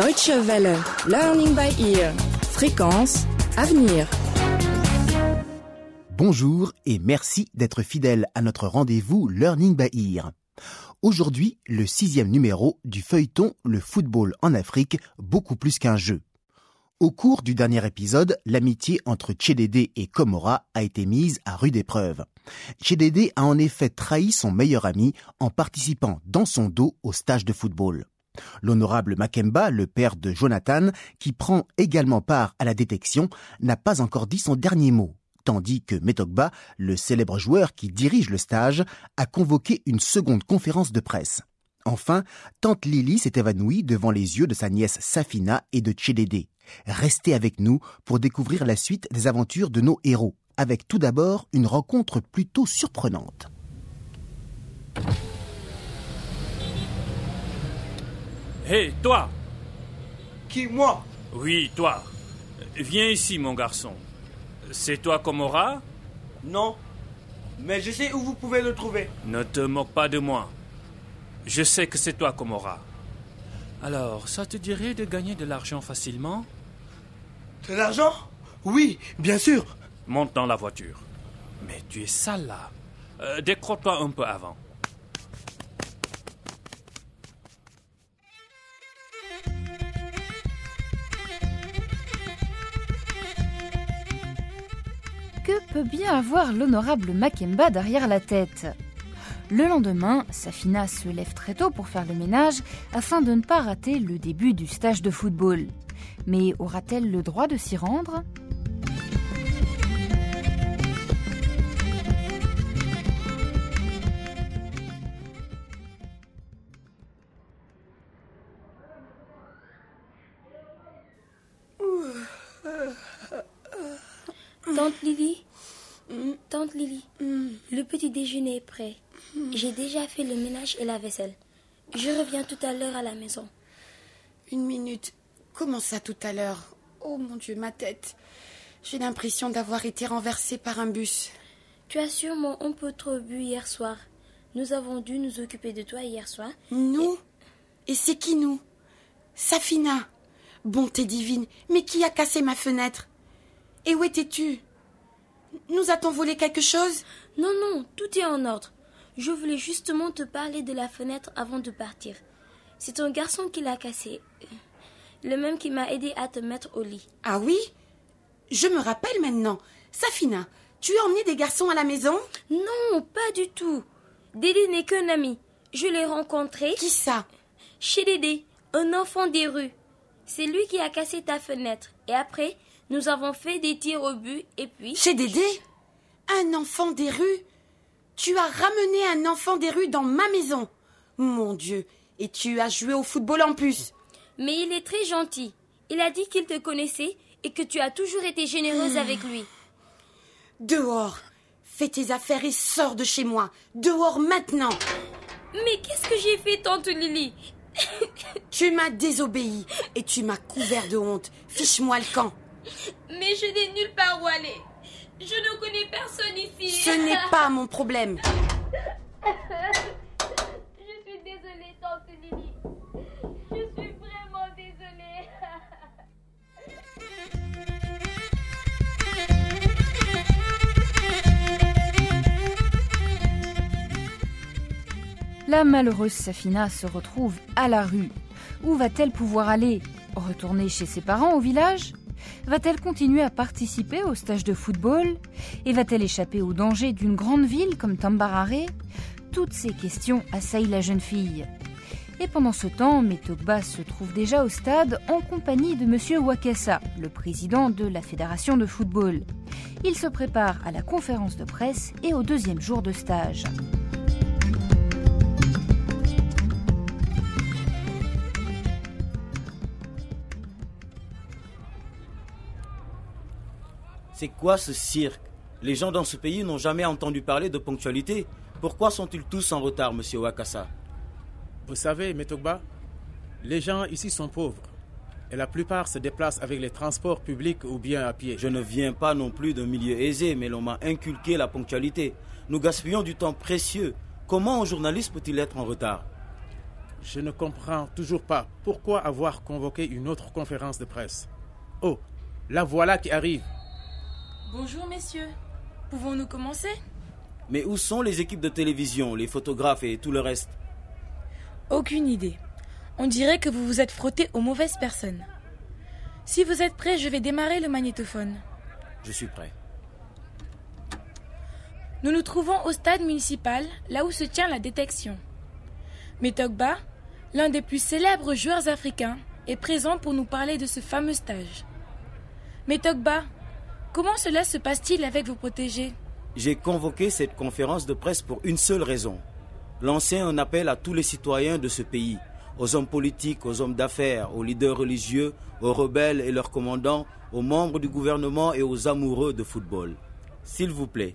Deutsche Welle. Learning by ear. Fréquence. Avenir. Bonjour et merci d'être fidèle à notre rendez-vous Learning by Ear. Aujourd'hui, le sixième numéro du feuilleton Le football en Afrique, beaucoup plus qu'un jeu. Au cours du dernier épisode, l'amitié entre Tchédédé et Komora a été mise à rude épreuve. Tchédédé a en effet trahi son meilleur ami en participant dans son dos au stage de football. L'honorable Makemba, le père de Jonathan, qui prend également part à la détection, n'a pas encore dit son dernier mot, tandis que Metokba, le célèbre joueur qui dirige le stage, a convoqué une seconde conférence de presse. Enfin, tante Lily s'est évanouie devant les yeux de sa nièce Safina et de Tchédédé. Restez avec nous pour découvrir la suite des aventures de nos héros, avec tout d'abord une rencontre plutôt surprenante. Hé, toi Qui, moi? Oui, toi. Viens ici, mon garçon. C'est toi Komora? Non. Mais je sais où vous pouvez le trouver. Ne te moque pas de moi. Je sais que c'est toi Komora. Alors, ça te dirait de gagner de l'argent facilement? De l'argent? Oui, bien sûr. Monte dans la voiture. Mais tu es sale là. Euh, Décrotte-toi un peu avant. Peut bien avoir l'honorable Makemba derrière la tête Le lendemain, Safina se lève très tôt pour faire le ménage afin de ne pas rater le début du stage de football. Mais aura-t-elle le droit de s'y rendre? Tante Lily Tante Lily, le petit déjeuner est prêt. J'ai déjà fait le ménage et la vaisselle. Je reviens tout à l'heure à la maison. Une minute. Comment ça tout à l'heure? Oh mon Dieu, ma tête. J'ai l'impression d'avoir été renversée par un bus. Tu as sûrement un peu trop bu hier soir. Nous avons dû nous occuper de toi hier soir. Nous? Et c'est qui nous? Safina. Bonté divine. Mais qui a cassé ma fenêtre? Et où étais-tu? Nous a-t-on volé quelque chose? Non, non, tout est en ordre. Je voulais justement te parler de la fenêtre avant de partir. C'est un garçon qui l'a cassé. Le même qui m'a aidé à te mettre au lit. Ah oui? Je me rappelle maintenant. Safina, tu as emmené des garçons à la maison? Non, pas du tout. Dédé n'est qu'un ami. Je l'ai rencontré Qui ça? Chez Dédé, un enfant des rues. C'est lui qui a cassé ta fenêtre. Et après, nous avons fait des tirs au but et puis... Chez Dédé. Un enfant des rues. Tu as ramené un enfant des rues dans ma maison. Mon Dieu. Et tu as joué au football en plus. Mais il est très gentil. Il a dit qu'il te connaissait et que tu as toujours été généreuse avec lui. Dehors. Fais tes affaires et sors de chez moi. Dehors maintenant. Mais qu'est-ce que j'ai fait, tante Lily? Tu m'as désobéi et tu m'as couvert de honte. Fiche-moi le camp. Mais je n'ai nulle part où aller. Je ne connais personne ici. Ce n'est pas mon problème. Je suis désolée, tante Lily. Je suis vraiment désolée. La malheureuse Safina se retrouve à la rue. Où va-t-elle pouvoir aller? Retourner chez ses parents au village? Va-t-elle continuer à participer au stage de football? Et va-t-elle échapper au danger d'une grande ville comme Tambarare? Toutes ces questions assaillent la jeune fille. Et pendant ce temps, Metokba se trouve déjà au stade en compagnie de Monsieur Wakassa, le président de la fédération de football. Il se prépare à la conférence de presse et au deuxième jour de stage. C'est quoi ce cirque? Les gens dans ce pays n'ont jamais entendu parler de ponctualité. Pourquoi sont-ils tous en retard, monsieur Wakassa Vous savez, Metokba, les gens ici sont pauvres. Et la plupart se déplacent avec les transports publics ou bien à pied. Je ne viens pas non plus d'un milieu aisé, mais l'on m'a inculqué la ponctualité. Nous gaspillons du temps précieux. Comment un journaliste peut-il être en retard? Je ne comprends toujours pas pourquoi avoir convoqué une autre conférence de presse. Oh, la voilà qui arrive. Bonjour messieurs. Pouvons-nous commencer? Mais où sont les équipes de télévision, les photographes et tout le reste? Aucune idée. On dirait que vous vous êtes frotté aux mauvaises personnes. Si vous êtes prêts, je vais démarrer le magnétophone. Je suis prêt. Nous nous trouvons au stade municipal, là où se tient la détection. Metogba, l'un des plus célèbres joueurs africains, est présent pour nous parler de ce fameux stage. Metogba, comment cela se passe-t-il avec vos protégés J'ai convoqué cette conférence de presse pour une seule raison. Lancer un appel à tous les citoyens de ce pays, aux hommes politiques, aux hommes d'affaires, aux leaders religieux, aux rebelles et leurs commandants, aux membres du gouvernement et aux amoureux de football. S'il vous plaît,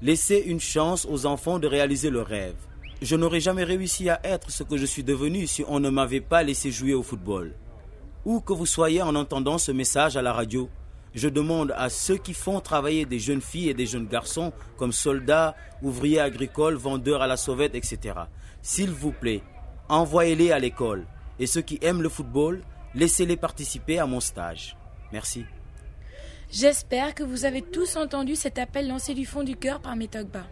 laissez une chance aux enfants de réaliser leurs rêves. Je n'aurais jamais réussi à être ce que je suis devenu si on ne m'avait pas laissé jouer au football. Où que vous soyez en entendant ce message à la radio, je demande à ceux qui font travailler des jeunes filles et des jeunes garçons comme soldats, ouvriers agricoles, vendeurs à la sauvette, etc. S'il vous plaît, envoyez-les à l'école. Et ceux qui aiment le football, laissez-les participer à mon stage. Merci. J'espère que vous avez tous entendu cet appel lancé du fond du cœur par Metogba.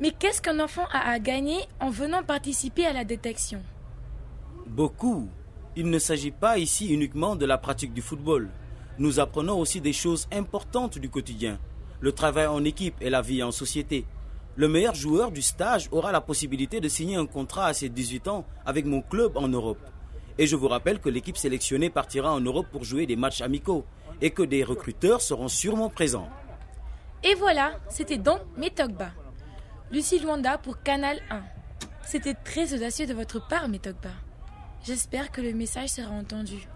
Mais qu'est-ce qu'un enfant a à gagner en venant participer à la détection? Beaucoup. Il ne s'agit pas ici uniquement de la pratique du football. Nous apprenons aussi des choses importantes du quotidien, le travail en équipe et la vie en société. Le meilleur joueur du stage aura la possibilité de signer un contrat à ses 18 ans avec mon club en Europe. Et je vous rappelle que l'équipe sélectionnée partira en Europe pour jouer des matchs amicaux et que des recruteurs seront sûrement présents. Et voilà, c'était donc Metogba. Lucie Luanda pour Canal 1. C'était très audacieux de votre part, Metogba. J'espère que le message sera entendu.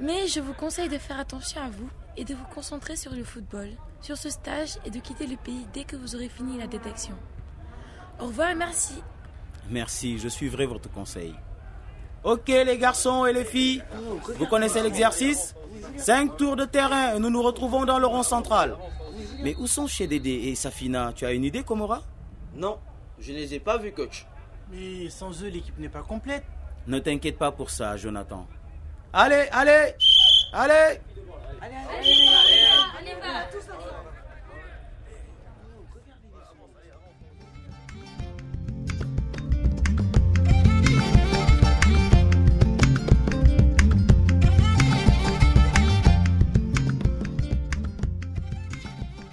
Mais je vous conseille de faire attention à vous et de vous concentrer sur le football, sur ce stage et de quitter le pays dès que vous aurez fini la détection. Au revoir et merci. Merci, je suivrai votre conseil. Ok les garçons et les filles, vous connaissez l'exercice? Cinq tours de terrain et nous nous retrouvons dans le rond central. Mais où sont chez Dédé et Safina? Tu as une idée, Komora? Non, je ne les ai pas vus, coach. Mais sans eux, l'équipe n'est pas complète. Ne t'inquiète pas pour ça, Jonathan. Allez, allez Allez Allez, allez,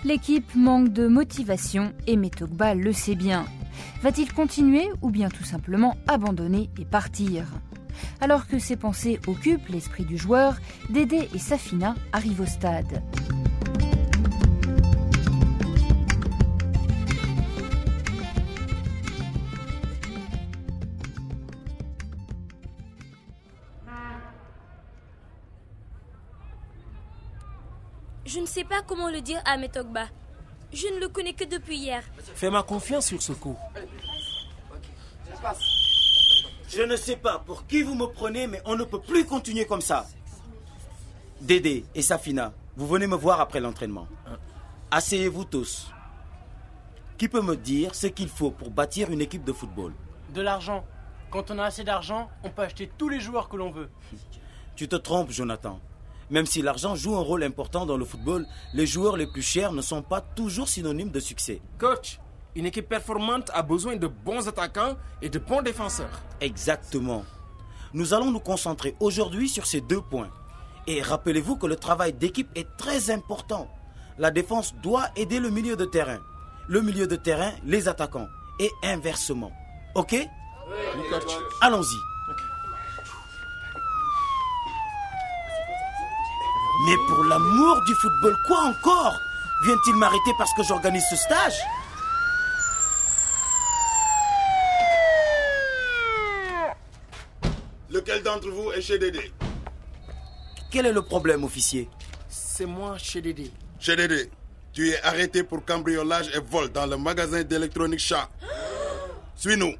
L'équipe manque de motivation et Metogba le sait bien. Va-t-il continuer ou bien tout simplement abandonner et partir? Alors que ces pensées occupent l'esprit du joueur, Dédé et Safina arrivent au stade. Je ne sais pas comment le dire à Metogba. Je ne le connais que depuis hier. Fais-moi confiance sur ce coup. Je ne sais pas pour qui vous me prenez, mais on ne peut plus continuer comme ça. Dédé et Safina, vous venez me voir après l'entraînement. Asseyez-vous tous. Qui peut me dire ce qu'il faut pour bâtir une équipe de football? De l'argent. Quand on a assez d'argent, on peut acheter tous les joueurs que l'on veut. Tu te trompes, Jonathan. Même si l'argent joue un rôle important dans le football, les joueurs les plus chers ne sont pas toujours synonymes de succès. Coach, une équipe performante a besoin de bons attaquants et de bons défenseurs. Exactement. Nous allons nous concentrer aujourd'hui sur ces deux points. Et rappelez-vous que le travail d'équipe est très important. La défense doit aider le milieu de terrain. Le milieu de terrain, les attaquants. Et inversement. Ok? Oui, coach. Allons-y. Mais pour l'amour du football, quoi encore? Vient-il m'arrêter parce que j'organise ce stage? D'entre vous est chez Dédé Quel est le problème, officier? C'est moi chez Dédé. Chez Dédé, tu es arrêté pour cambriolage et vol dans le magasin d'électronique chat. Suis-nous.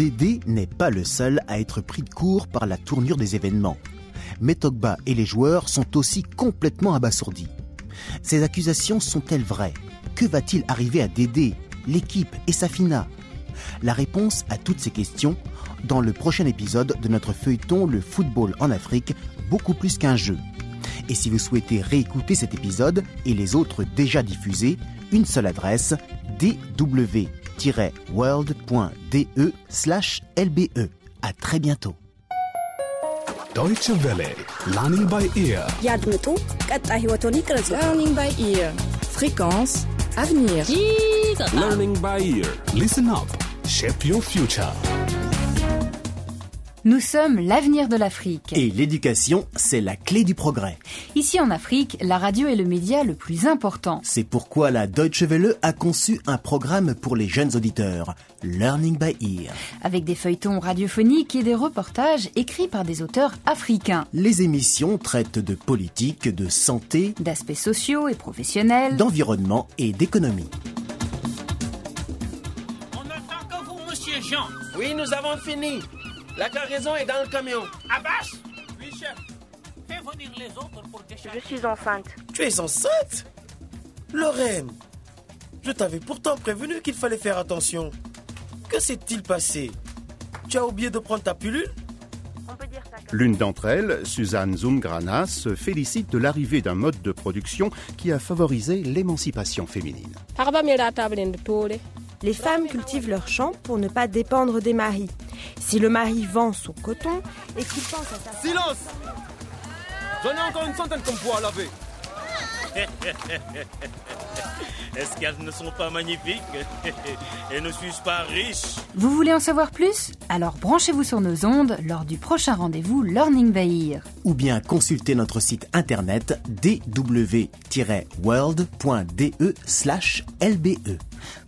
Dédé n'est pas le seul à être pris de court par la tournure des événements. Metogba et les joueurs sont aussi complètement abasourdis. Ces accusations sont-elles vraies? Que va-t-il arriver à Dédé, l'équipe et Safina? La réponse à toutes ces questions dans le prochain épisode de notre feuilleton Le football en Afrique, beaucoup plus qu'un jeu. Et si vous souhaitez réécouter cet épisode et les autres déjà diffusés, une seule adresse world.de slash LBE. À très bientôt. Deutsche Welle, Learning by Ear. يدمتو قطع هيوتون Learning by Ear. Fréquence, avenir. Learning by Ear. Listen up, shape your future. Nous sommes l'avenir de l'Afrique. Et l'éducation, c'est la clé du progrès. Ici en Afrique, la radio est le média le plus important. C'est pourquoi la Deutsche Welle a conçu un programme pour les jeunes auditeurs, Learning by Ear. Avec des feuilletons radiophoniques et des reportages écrits par des auteurs africains. Les émissions traitent de politique, de santé, d'aspects sociaux et professionnels, d'environnement et d'économie. On attend que vous, monsieur Jean. Oui, nous avons fini. La cargaison est dans le camion. Abbas? Oui, chef. Fais venir les autres pour décharger. Je suis enceinte. Tu es enceinte? Lorraine, je t'avais pourtant prévenu qu'il fallait faire attention. Que s'est-il passé? Tu as oublié de prendre ta pilule? L'une d'entre elles, Suzanne Zumgrana, se félicite de l'arrivée d'un mode de production qui a favorisé l'émancipation féminine. Les femmes cultivent leurs champs pour ne pas dépendre des maris. Si le mari vend son coton et qu'il pense à sa... Silence J'en ai encore une centaine comme poids à laver. Est-ce qu'elles ne sont pas magnifiques Et ne suis-je pas riche Vous voulez en savoir plus? Alors branchez-vous sur nos ondes lors du prochain rendez-vous Learning by Ear. Ou bien consultez notre site internet dw-world.de slash lbe.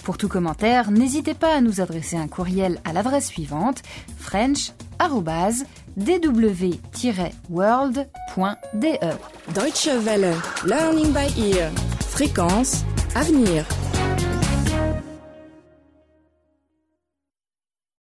Pour tout commentaire, n'hésitez pas à nous adresser un courriel à l'adresse suivante french.dw-world.de Deutsche Welle. Learning by ear. Fréquence Avenir.